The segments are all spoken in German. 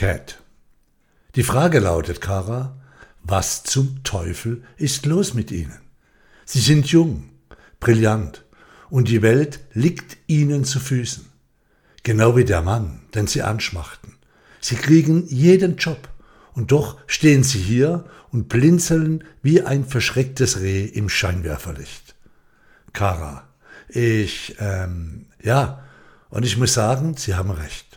Cat. Die Frage lautet, Kara, was zum Teufel ist los mit Ihnen? Sie sind jung, brillant und die Welt liegt Ihnen zu Füßen. Genau wie der Mann, den Sie anschmachten. Sie kriegen jeden Job und doch stehen Sie hier und blinzeln wie ein verschrecktes Reh im Scheinwerferlicht. Kara, ich, ähm, ja, und ich muss sagen, Sie haben recht.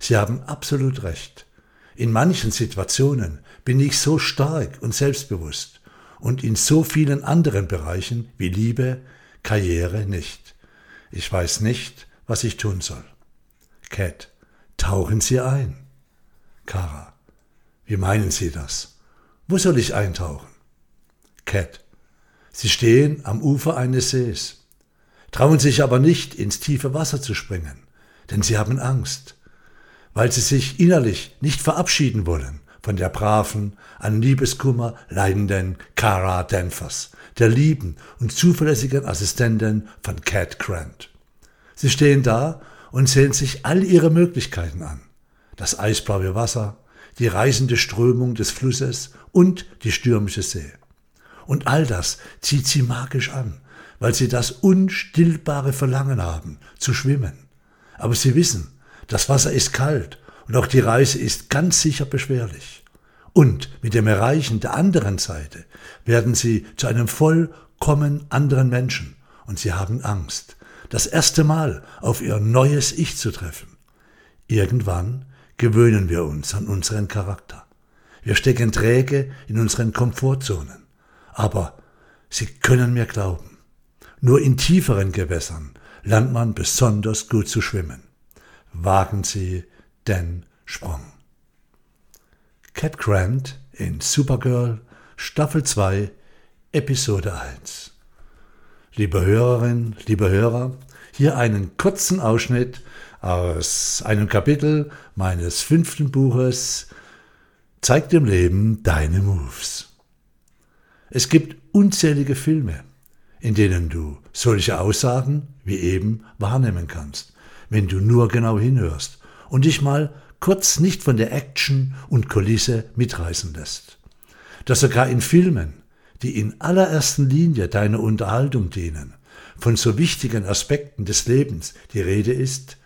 Sie haben absolut recht. In manchen Situationen bin ich so stark und selbstbewusst und in so vielen anderen Bereichen wie Liebe, Karriere nicht. Ich weiß nicht, was ich tun soll. Cat, tauchen Sie ein. Kara, wie meinen Sie das? Wo soll ich eintauchen? Cat, Sie stehen am Ufer eines Sees, trauen sich aber nicht ins tiefe Wasser zu springen, denn Sie haben Angst weil sie sich innerlich nicht verabschieden wollen von der braven, an Liebeskummer leidenden Cara Danvers, der lieben und zuverlässigen Assistentin von Cat Grant. Sie stehen da und sehen sich all ihre Möglichkeiten an. Das eisblaue Wasser, die reißende Strömung des Flusses und die stürmische See. Und all das zieht sie magisch an, weil sie das unstillbare Verlangen haben, zu schwimmen. Aber sie wissen, das Wasser ist kalt und auch die Reise ist ganz sicher beschwerlich. Und mit dem Erreichen der anderen Seite werden sie zu einem vollkommen anderen Menschen und sie haben Angst, das erste Mal auf ihr neues Ich zu treffen. Irgendwann gewöhnen wir uns an unseren Charakter. Wir stecken träge in unseren Komfortzonen. Aber Sie können mir glauben, nur in tieferen Gewässern lernt man besonders gut zu schwimmen wagen sie den Sprung. Cat Grant in Supergirl Staffel 2 Episode 1 Liebe Hörerin, liebe Hörer, hier einen kurzen Ausschnitt aus einem Kapitel meines fünften Buches Zeig dem Leben deine Moves. Es gibt unzählige Filme, in denen du solche Aussagen wie eben wahrnehmen kannst wenn du nur genau hinhörst und dich mal kurz nicht von der Action und Kulisse mitreißen lässt. Dass sogar in Filmen, die in allererster Linie deiner Unterhaltung dienen, von so wichtigen Aspekten des Lebens die Rede ist,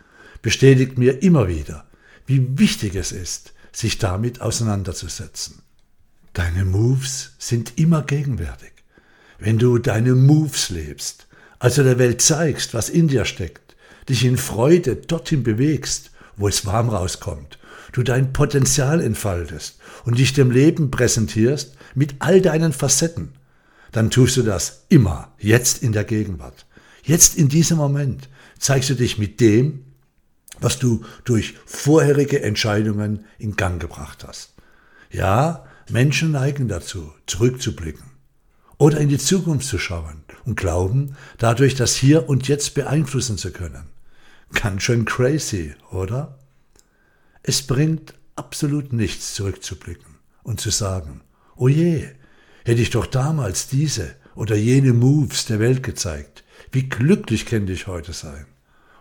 bestätigt mir immer wieder, wie wichtig es ist, sich damit auseinanderzusetzen. Deine Moves sind immer gegenwärtig. Wenn du deine Moves lebst, also der Welt zeigst, was in dir steckt, dich in Freude dorthin bewegst, wo es warm rauskommt, du dein Potenzial entfaltest und dich dem Leben präsentierst mit all deinen Facetten, dann tust du das immer, jetzt in der Gegenwart. Jetzt in diesem Moment zeigst du dich mit dem, was du durch vorherige Entscheidungen in Gang gebracht hast. Ja, Menschen neigen dazu, zurückzublicken oder in die Zukunft zu schauen und glauben, dadurch das Hier und Jetzt beeinflussen zu können. Ganz schön crazy, oder? Es bringt absolut nichts zurückzublicken und zu sagen, oh je, hätte ich doch damals diese oder jene Moves der Welt gezeigt, wie glücklich könnte ich heute sein.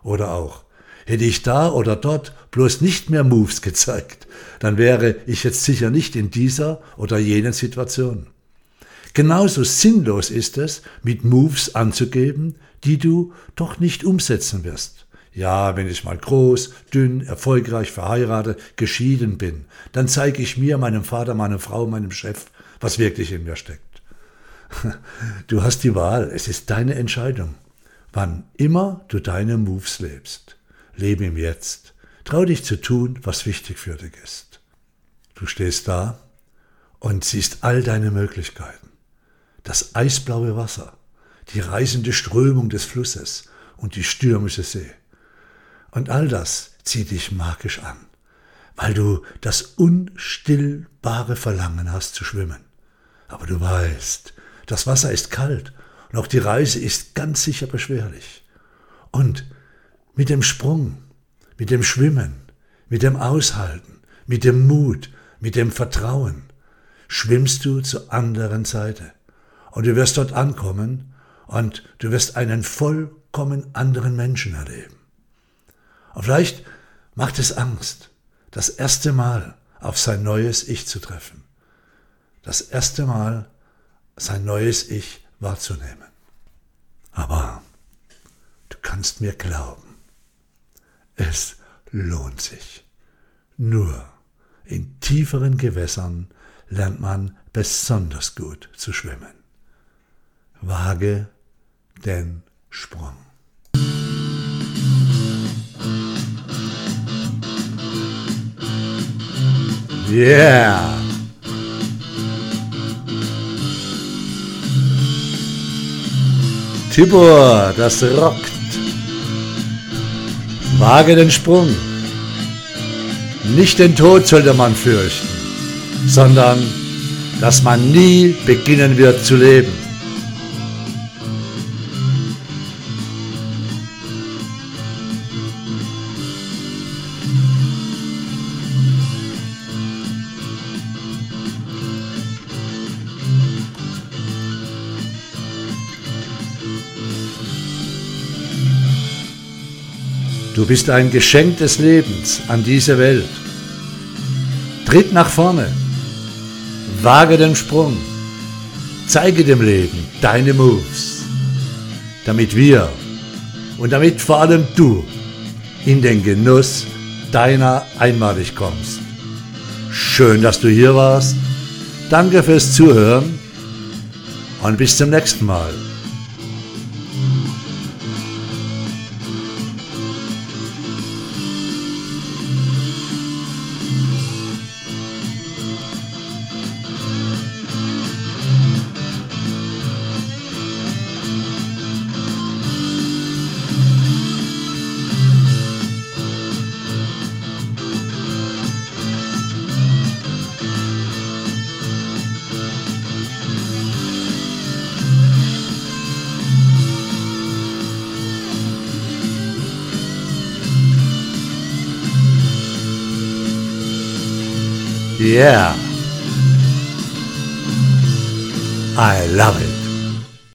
Oder auch, hätte ich da oder dort bloß nicht mehr Moves gezeigt, dann wäre ich jetzt sicher nicht in dieser oder jenen Situation. Genauso sinnlos ist es, mit Moves anzugeben, die du doch nicht umsetzen wirst. Ja, wenn ich mal groß, dünn, erfolgreich, verheiratet, geschieden bin, dann zeige ich mir, meinem Vater, meiner Frau, meinem Chef, was wirklich in mir steckt. Du hast die Wahl, es ist deine Entscheidung. Wann immer du deine Moves lebst, lebe im Jetzt. Trau dich zu tun, was wichtig für dich ist. Du stehst da und siehst all deine Möglichkeiten. Das eisblaue Wasser, die reißende Strömung des Flusses und die stürmische See. Und all das zieht dich magisch an, weil du das unstillbare Verlangen hast zu schwimmen. Aber du weißt, das Wasser ist kalt und auch die Reise ist ganz sicher beschwerlich. Und mit dem Sprung, mit dem Schwimmen, mit dem Aushalten, mit dem Mut, mit dem Vertrauen schwimmst du zur anderen Seite. Und du wirst dort ankommen und du wirst einen vollkommen anderen Menschen erleben. Und vielleicht macht es Angst, das erste Mal auf sein neues Ich zu treffen. Das erste Mal sein neues Ich wahrzunehmen. Aber du kannst mir glauben, es lohnt sich. Nur in tieferen Gewässern lernt man besonders gut zu schwimmen. Wage den Sprung. Yeah! Tibor, das rockt. Wage den Sprung. Nicht den Tod sollte man fürchten, sondern dass man nie beginnen wird zu leben. Du bist ein Geschenk des Lebens an diese Welt. Tritt nach vorne, wage den Sprung, zeige dem Leben deine Moves, damit wir und damit vor allem du in den Genuss deiner einmalig kommst. Schön, dass du hier warst. Danke fürs Zuhören und bis zum nächsten Mal. Yeah. I love it.